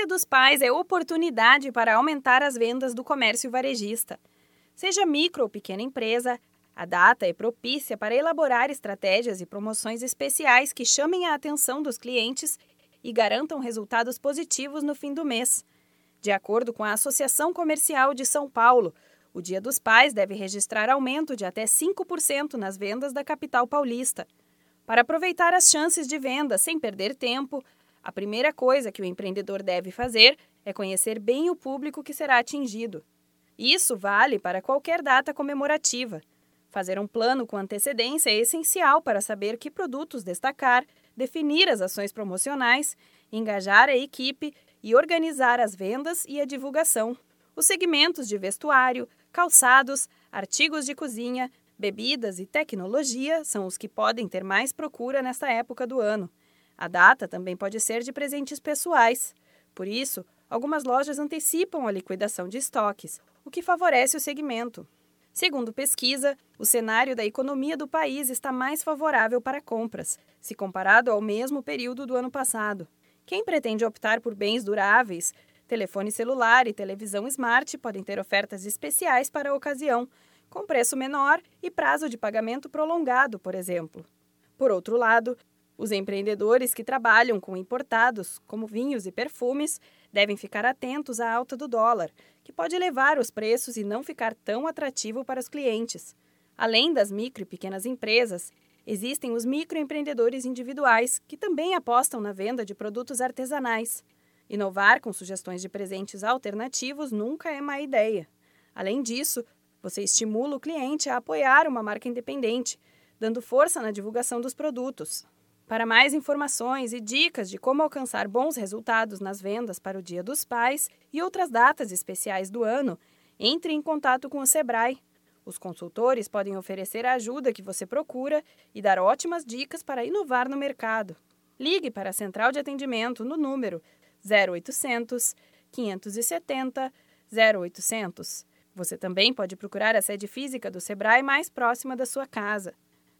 Dia dos Pais é oportunidade para aumentar as vendas do comércio varejista. Seja micro ou pequena empresa, a data é propícia para elaborar estratégias e promoções especiais que chamem a atenção dos clientes e garantam resultados positivos no fim do mês. De acordo com a Associação Comercial de São Paulo, o Dia dos Pais deve registrar aumento de até 5% nas vendas da capital paulista. Para aproveitar as chances de venda sem perder tempo, a primeira coisa que o empreendedor deve fazer é conhecer bem o público que será atingido. Isso vale para qualquer data comemorativa. Fazer um plano com antecedência é essencial para saber que produtos destacar, definir as ações promocionais, engajar a equipe e organizar as vendas e a divulgação. Os segmentos de vestuário, calçados, artigos de cozinha, bebidas e tecnologia são os que podem ter mais procura nesta época do ano. A data também pode ser de presentes pessoais. Por isso, algumas lojas antecipam a liquidação de estoques, o que favorece o segmento. Segundo pesquisa, o cenário da economia do país está mais favorável para compras, se comparado ao mesmo período do ano passado. Quem pretende optar por bens duráveis, telefone celular e televisão smart podem ter ofertas especiais para a ocasião, com preço menor e prazo de pagamento prolongado, por exemplo. Por outro lado, os empreendedores que trabalham com importados, como vinhos e perfumes, devem ficar atentos à alta do dólar, que pode elevar os preços e não ficar tão atrativo para os clientes. Além das micro e pequenas empresas, existem os microempreendedores individuais, que também apostam na venda de produtos artesanais. Inovar com sugestões de presentes alternativos nunca é má ideia. Além disso, você estimula o cliente a apoiar uma marca independente, dando força na divulgação dos produtos. Para mais informações e dicas de como alcançar bons resultados nas vendas para o Dia dos Pais e outras datas especiais do ano, entre em contato com o Sebrae. Os consultores podem oferecer a ajuda que você procura e dar ótimas dicas para inovar no mercado. Ligue para a central de atendimento no número 0800 570 0800. Você também pode procurar a sede física do Sebrae mais próxima da sua casa.